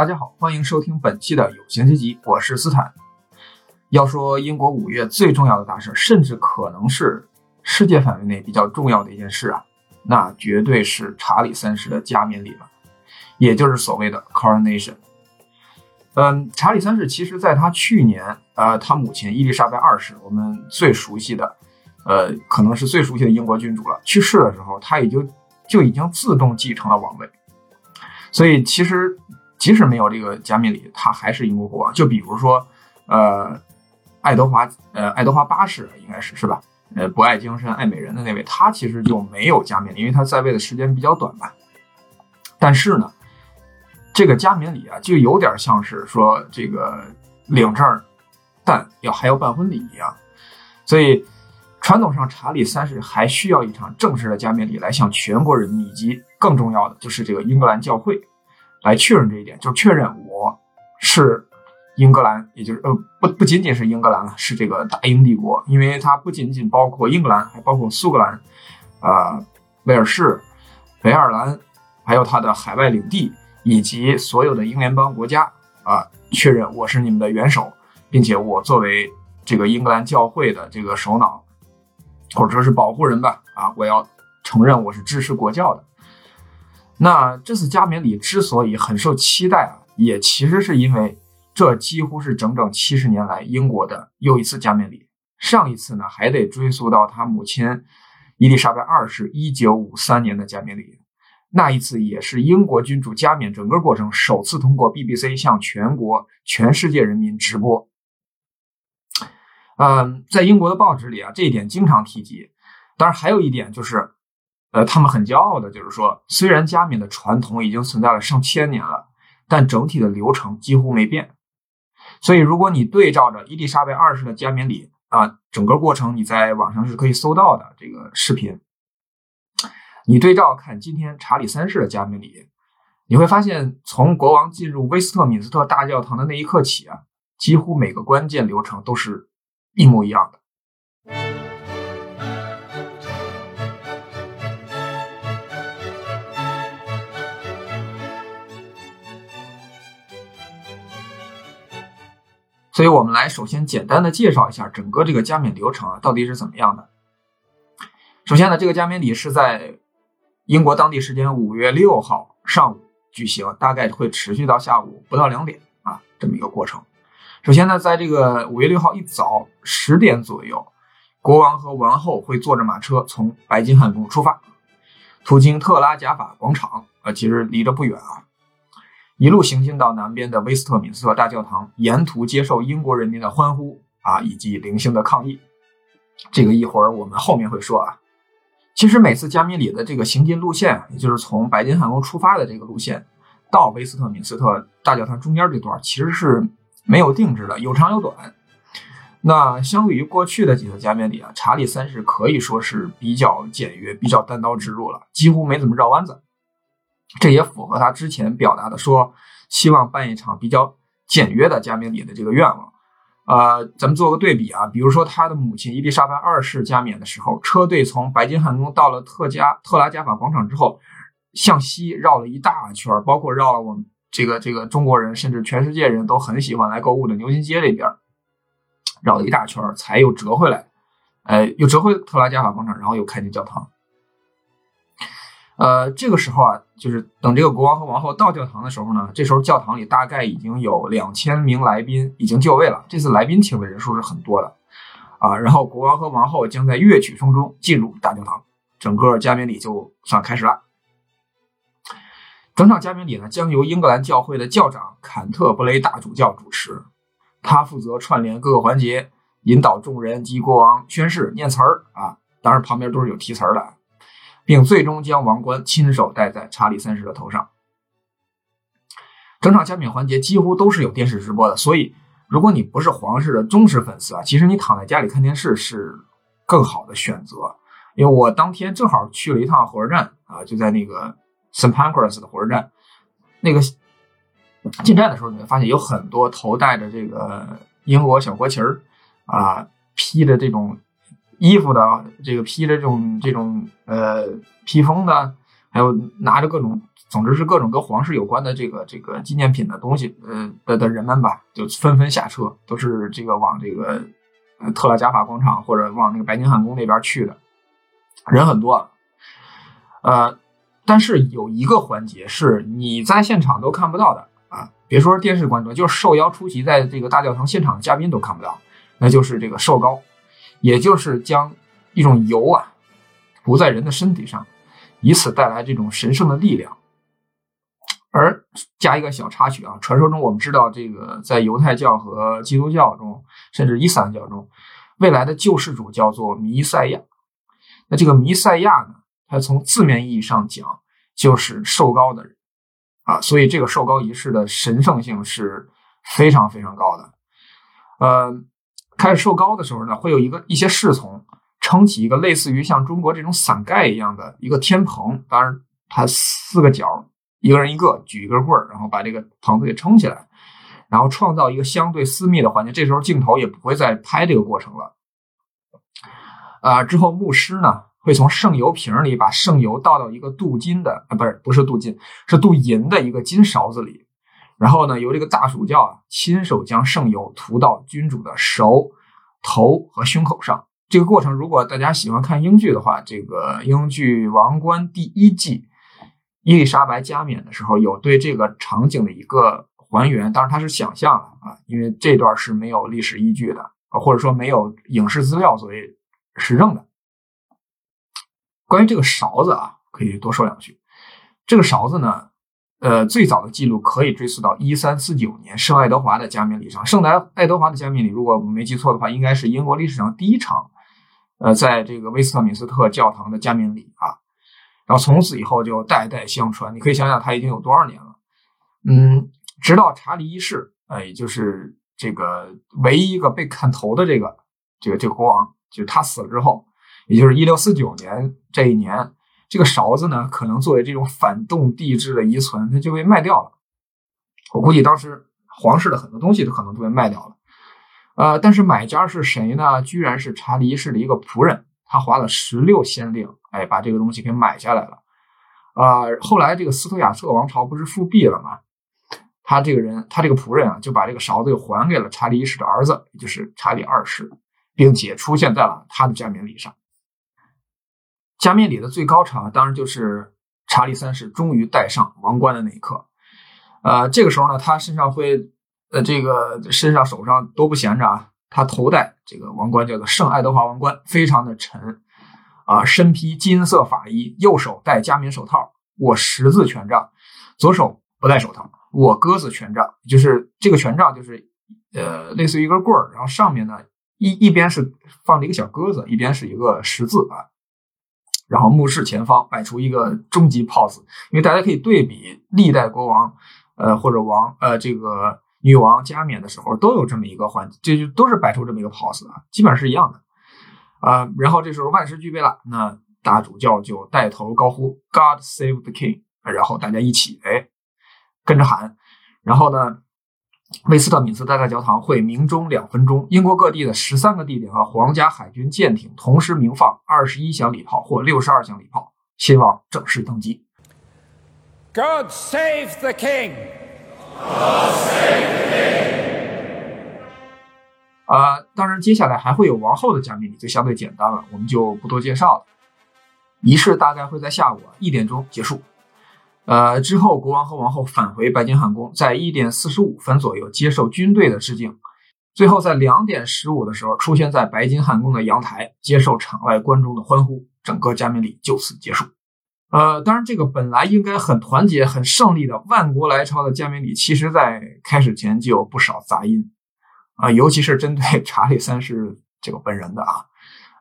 大家好，欢迎收听本期的有闲阶级，我是斯坦。要说英国五月最重要的大事，甚至可能是世界范围内比较重要的一件事啊，那绝对是查理三世的加冕礼了，也就是所谓的 coronation。嗯，查理三世其实在他去年，呃，他母亲伊丽莎白二世，我们最熟悉的，呃，可能是最熟悉的英国君主了，去世的时候，他也就就已经自动继承了王位。所以其实，即使没有这个加冕礼，他还是英国国王。就比如说，呃，爱德华，呃，爱德华八世应该是是吧？呃，不爱江山爱美人的那位，他其实就没有加冕礼，因为他在位的时间比较短吧。但是呢，这个加冕礼啊，就有点像是说这个领证，但要还要办婚礼一样。所以。传统上，查理三世还需要一场正式的加冕礼来向全国人民以及更重要的就是这个英格兰教会来确认这一点，就确认我是英格兰，也就是呃不不仅仅是英格兰了，是这个大英帝国，因为它不仅仅包括英格兰，还包括苏格兰、啊威尔士、北爱尔兰，还有它的海外领地以及所有的英联邦国家啊，确认我是你们的元首，并且我作为这个英格兰教会的这个首脑。或者说是保护人吧，啊，我要承认我是支持国教的。那这次加冕礼之所以很受期待啊，也其实是因为这几乎是整整七十年来英国的又一次加冕礼。上一次呢，还得追溯到他母亲伊丽莎白二世一九五三年的加冕礼，那一次也是英国君主加冕整个过程首次通过 BBC 向全国、全世界人民直播。嗯，在英国的报纸里啊，这一点经常提及。当然，还有一点就是，呃，他们很骄傲的，就是说，虽然加冕的传统已经存在了上千年了，但整体的流程几乎没变。所以，如果你对照着伊丽莎白二世的加冕礼啊，整个过程你在网上是可以搜到的这个视频。你对照看今天查理三世的加冕礼，你会发现，从国王进入威斯特敏斯特大教堂的那一刻起啊，几乎每个关键流程都是。一模一样的。所以，我们来首先简单的介绍一下整个这个加冕流程啊，到底是怎么样的。首先呢，这个加冕礼是在英国当地时间五月六号上午举行，大概会持续到下午不到两点啊，这么一个过程。首先呢，在这个五月六号一早十点左右，国王和王后会坐着马车从白金汉宫出发，途经特拉贾法广场，呃，其实离着不远啊，一路行进到南边的威斯特敏斯特大教堂，沿途接受英国人民的欢呼啊，以及零星的抗议。这个一会儿我们后面会说啊。其实每次加冕礼的这个行进路线，也就是从白金汉宫出发的这个路线，到威斯特敏斯特大教堂中间这段，其实是。没有定制的，有长有短。那相比于过去的几次加冕礼啊，查理三世可以说是比较简约、比较单刀直入了，几乎没怎么绕弯子。这也符合他之前表达的说希望办一场比较简约的加冕礼的这个愿望。呃，咱们做个对比啊，比如说他的母亲伊丽莎白二世加冕的时候，车队从白金汉宫到了特加特拉加法广场之后，向西绕了一大圈，包括绕了我们。这个这个中国人，甚至全世界人都很喜欢来购物的牛津街这边，绕了一大圈才又折回来，呃，又折回特拉加法广场，然后又开进教堂。呃，这个时候啊，就是等这个国王和王后到教堂的时候呢，这时候教堂里大概已经有两千名来宾已经就位了。这次来宾请的人数是很多的啊。然后国王和王后将在乐曲声中进入大教堂，整个加冕礼就算开始了。整场加冕礼呢，将由英格兰教会的教长坎特布雷大主教主持，他负责串联各个环节，引导众人及国王宣誓、念词儿啊，当然旁边都是有题词儿的，并最终将王冠亲手戴在查理三世的头上。整场加冕环节几乎都是有电视直播的，所以如果你不是皇室的忠实粉丝啊，其实你躺在家里看电视是更好的选择。因为我当天正好去了一趟火车站啊，就在那个。St Pancras 的火车站，那个进站的时候，你会发现有很多头戴着这个英国小国旗儿啊，披着这种衣服的，这个披着这种这种呃披风的，还有拿着各种，总之是各种跟皇室有关的这个这个纪念品的东西，呃的的人们吧，就纷纷下车，都是这个往这个特拉加法广场或者往那个白金汉宫那边去的，人很多，呃，但是有一个环节是你在现场都看不到的啊，别说是电视观众，就是受邀出席在这个大教堂现场的嘉宾都看不到，那就是这个受膏，也就是将一种油啊涂在人的身体上。以此带来这种神圣的力量，而加一个小插曲啊，传说中我们知道，这个在犹太教和基督教中，甚至伊斯兰教中，未来的救世主叫做弥赛亚。那这个弥赛亚呢，它从字面意义上讲就是受膏的人啊，所以这个受膏仪式的神圣性是非常非常高的。呃，开始受膏的时候呢，会有一个一些侍从。撑起一个类似于像中国这种伞盖一样的一个天棚，当然它四个角，一个人一个，举一根棍儿，然后把这个棚子给撑起来，然后创造一个相对私密的环境。这时候镜头也不会再拍这个过程了。啊，之后牧师呢会从圣油瓶里把圣油倒到一个镀金的啊，不是不是镀金，是镀银的一个金勺子里，然后呢由这个大主教啊亲手将圣油涂到君主的手、头和胸口上。这个过程，如果大家喜欢看英剧的话，这个英剧《王冠》第一季，伊丽莎白加冕的时候，有对这个场景的一个还原。当然，它是想象的啊，因为这段是没有历史依据的或者说没有影视资料作为实证的。关于这个勺子啊，可以多说两句。这个勺子呢？呃，最早的记录可以追溯到一三四九年圣爱德华的加冕礼上。圣爱爱德华的加冕礼，如果我没记错的话，应该是英国历史上第一场，呃，在这个威斯特敏斯特教堂的加冕礼啊。然后从此以后就代代相传。你可以想想，他已经有多少年了？嗯，直到查理一世，呃，也就是这个唯一一个被砍头的这个这个这个国王，就是他死了之后，也就是一六四九年这一年。这个勺子呢，可能作为这种反动地质的遗存，它就被卖掉了。我估计当时皇室的很多东西都可能都被卖掉了。呃，但是买家是谁呢？居然是查理一世的一个仆人，他花了十六先令，哎，把这个东西给买下来了。啊，后来这个斯图亚特王朝不是复辟了吗？他这个人，他这个仆人啊，就把这个勺子又还给了查理一世的儿子，也就是查理二世，并且出现在了他的加冕礼上。加冕礼的最高潮，当然就是查理三世终于戴上王冠的那一刻。呃，这个时候呢，他身上会，呃，这个身上手上都不闲着啊。他头戴这个王冠，叫做圣爱德华王冠，非常的沉啊。身披金色法衣，右手戴加冕手套，握十字权杖，左手不戴手套，握鸽子权杖，就是这个权杖就是呃，类似于一根棍儿，然后上面呢一一边是放着一个小鸽子，一边是一个十字啊。然后目视前方，摆出一个终极 pose，因为大家可以对比历代国王，呃或者王呃这个女王加冕的时候都有这么一个环节，这就都是摆出这么一个 pose 啊，基本上是一样的啊。然后这时候万事俱备了，那大主教就带头高呼 “God save the king”，然后大家一起哎跟着喊，然后呢。威斯特敏斯特大教堂会鸣钟两分钟。英国各地的十三个地点和皇家海军舰艇同时鸣放二十一响礼炮或六十二响礼炮，新王正式登基。God save the king! God save the king! 啊，当然，接下来还会有王后的加冕礼，就相对简单了，我们就不多介绍了。仪式大概会在下午一点钟结束。呃，之后国王和王后返回白金汉宫，在一点四十五分左右接受军队的致敬，最后在两点十五的时候出现在白金汉宫的阳台，接受场外观众的欢呼，整个加冕礼就此结束。呃，当然，这个本来应该很团结、很胜利的万国来朝的加冕礼，其实在开始前就有不少杂音啊，尤其是针对查理三世这个本人的啊，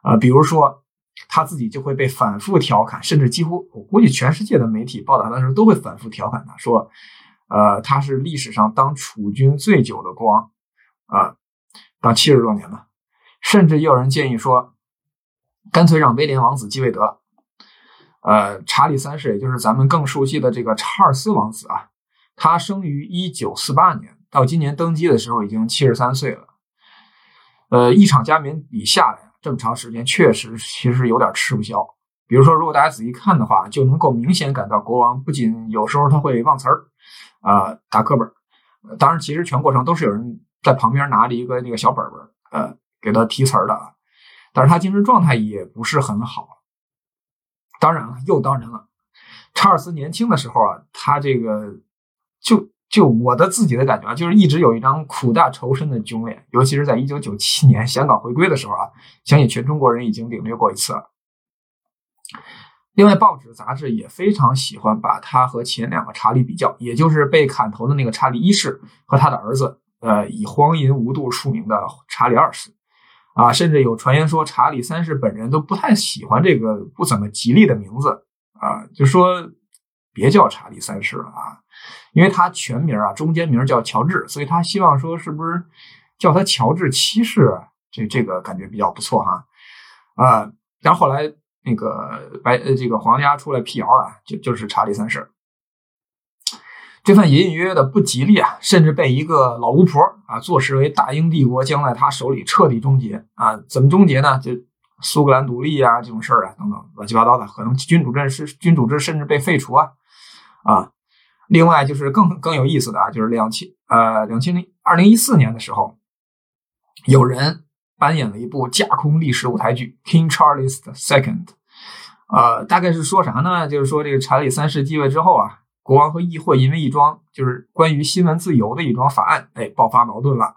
啊，比如说。他自己就会被反复调侃，甚至几乎我估计全世界的媒体报道的时候都会反复调侃他，说，呃，他是历史上当储君最久的国王，啊，当七十多年了，甚至也有人建议说，干脆让威廉王子继位得了。呃，查理三世，也就是咱们更熟悉的这个查尔斯王子啊，他生于一九四八年，到今年登基的时候已经七十三岁了。呃，一场加冕礼下来。这么长时间确实其实有点吃不消，比如说，如果大家仔细看的话，就能够明显感到国王不仅有时候他会忘词儿，啊，打课本。当然，其实全过程都是有人在旁边拿着一个那个小本本，呃，给他提词儿的。但是他精神状态也不是很好。当然了，又当然了，查尔斯年轻的时候啊，他这个就就我的自己的感觉啊，就是一直有一张苦大仇深的囧脸。尤其是在一九九七年香港回归的时候啊，相信全中国人已经领略过一次了。另外，报纸杂志也非常喜欢把他和前两个查理比较，也就是被砍头的那个查理一世和他的儿子，呃，以荒淫无度出名的查理二世，啊，甚至有传言说查理三世本人都不太喜欢这个不怎么吉利的名字，啊，就说别叫查理三世了啊，因为他全名啊中间名叫乔治，所以他希望说是不是叫他乔治七世，这这个感觉比较不错哈，啊，然后后来。那个白呃，这个皇家出来辟谣了，就就是查理三世，这份隐隐约约的不吉利啊，甚至被一个老巫婆啊坐实为大英帝国将在他手里彻底终结啊！怎么终结呢？就苏格兰独立啊这种事儿啊等等乱七八糟的，可能君主制是君主制甚至被废除啊啊！另外就是更更有意思的啊，就是两千呃两千零二零一四年的时候，有人。扮演了一部架空历史舞台剧《King Charles the Second》，呃，大概是说啥呢？就是说这个查理三世继位之后啊，国王和议会因为一桩就是关于新闻自由的一桩法案，哎，爆发矛盾了。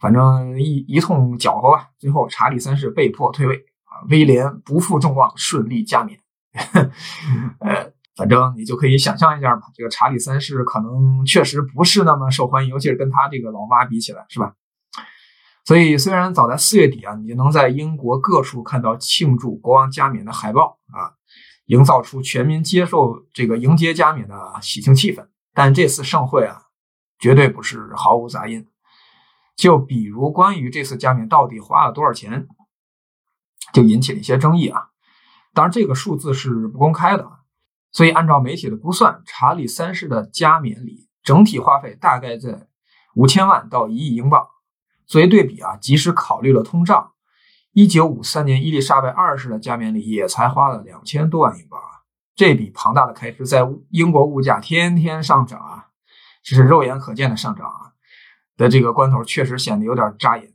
反正一一通搅和吧，最后查理三世被迫退位啊，威廉不负众望，顺利加冕。呃，反正你就可以想象一下嘛，这个查理三世可能确实不是那么受欢迎，尤其是跟他这个老妈比起来，是吧？所以，虽然早在四月底啊，你就能在英国各处看到庆祝国王加冕的海报啊，营造出全民接受这个迎接加冕的喜庆气氛，但这次盛会啊，绝对不是毫无杂音。就比如关于这次加冕到底花了多少钱，就引起了一些争议啊。当然，这个数字是不公开的，所以按照媒体的估算，查理三世的加冕礼整体花费大概在五千万到一亿英镑。作为对比啊，即使考虑了通胀，一九五三年伊丽莎白二世的加冕礼也才花了两千多万英镑啊！这笔庞大的开支，在英国物价天天上涨啊，这是肉眼可见的上涨啊的这个关头，确实显得有点扎眼。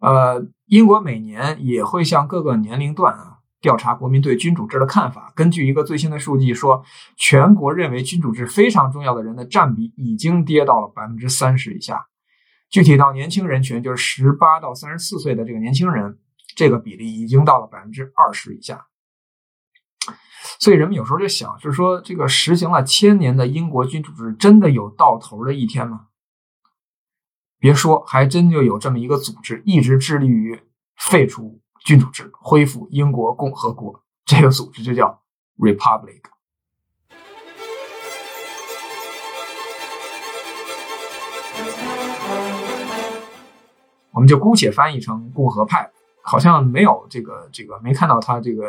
呃，英国每年也会向各个年龄段啊调查国民对君主制的看法。根据一个最新的数据说，全国认为君主制非常重要的人的占比已经跌到了百分之三十以下。具体到年轻人群，就是十八到三十四岁的这个年轻人，这个比例已经到了百分之二十以下。所以人们有时候就想，就是说这个实行了千年的英国君主制，真的有到头的一天吗？别说，还真就有这么一个组织，一直致力于废除君主制，恢复英国共和国。这个组织就叫 Republic。我们就姑且翻译成共和派，好像没有这个这个没看到它这个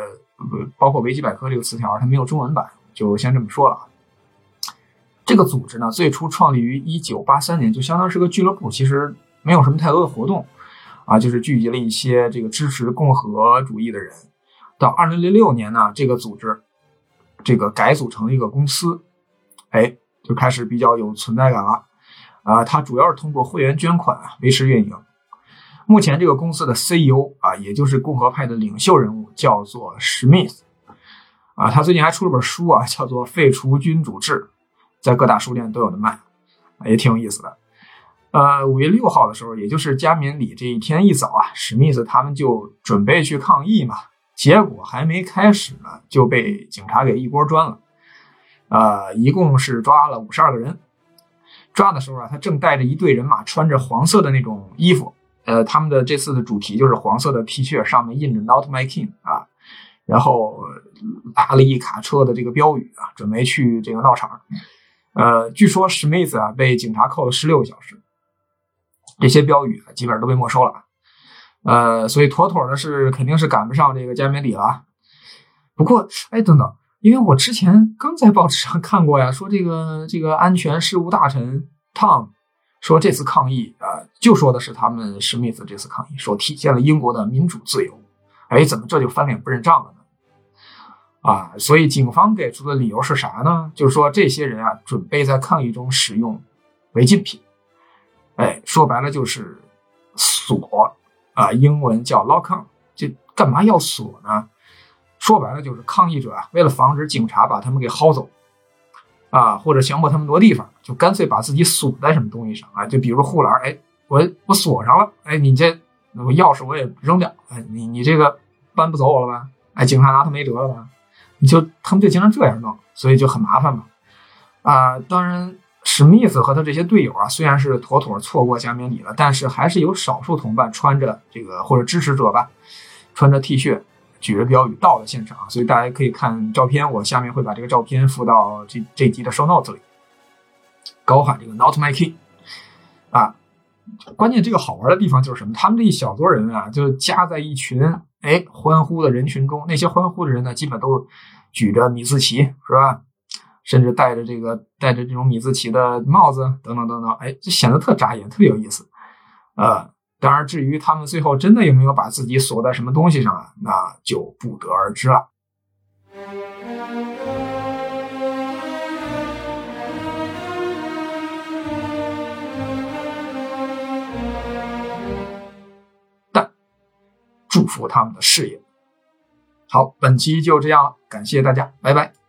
包括维基百科这个词条，它没有中文版，就先这么说了。这个组织呢，最初创立于一九八三年，就相当是个俱乐部，其实没有什么太多的活动啊，就是聚集了一些这个支持共和主义的人。到二零零六年呢，这个组织这个改组成了一个公司，哎，就开始比较有存在感了啊。它主要是通过会员捐款维持运营。目前这个公司的 CEO 啊，也就是共和派的领袖人物，叫做史密斯啊。他最近还出了本书啊，叫做《废除君主制》，在各大书店都有的卖，也挺有意思的。呃，五月六号的时候，也就是加冕礼这一天一早啊，史密斯他们就准备去抗议嘛，结果还没开始呢，就被警察给一锅端了。呃，一共是抓了五十二个人。抓的时候啊，他正带着一队人马，穿着黄色的那种衣服。呃，他们的这次的主题就是黄色的 T 恤，上面印着 “Not My King” 啊，然后拉了一卡车的这个标语啊，准备去这个闹场。呃，据说史密斯啊被警察扣了十六个小时，这些标语基本上都被没收了。呃，所以妥妥的是肯定是赶不上这个加冕礼了。不过，哎，等等，因为我之前刚在报纸上看过呀，说这个这个安全事务大臣 Tom。说这次抗议啊，就说的是他们史密斯这次抗议，说体现了英国的民主自由。哎，怎么这就翻脸不认账了呢？啊，所以警方给出的理由是啥呢？就是说这些人啊，准备在抗议中使用违禁品，哎，说白了就是锁啊，英文叫 lock on，这干嘛要锁呢？说白了就是抗议者啊，为了防止警察把他们给薅走啊，或者强迫他们挪地方，就干脆把自己锁在什么东西上啊，就比如护栏，哎，我我锁上了，哎，你这我钥匙我也扔掉，哎，你你这个搬不走我了吧？哎，警察拿他没辙了吧？你就他们就经常这样弄，所以就很麻烦嘛。啊，当然，史密斯和他这些队友啊，虽然是妥妥错过加冕礼了，但是还是有少数同伴穿着这个或者支持者吧，穿着 T 恤，举着标语到了现场。所以大家可以看照片，我下面会把这个照片附到这这集的 show notes 里，高喊这个 Not My King 啊。关键这个好玩的地方就是什么？他们这一小撮人啊，就夹在一群哎欢呼的人群中。那些欢呼的人呢，基本都举着米字旗，是吧？甚至戴着这个戴着这种米字旗的帽子，等等等等。哎，就显得特扎眼，特别有意思。呃，当然，至于他们最后真的有没有把自己锁在什么东西上啊，那就不得而知了。但祝福他们的事业。好，本期就这样了，感谢大家，拜拜。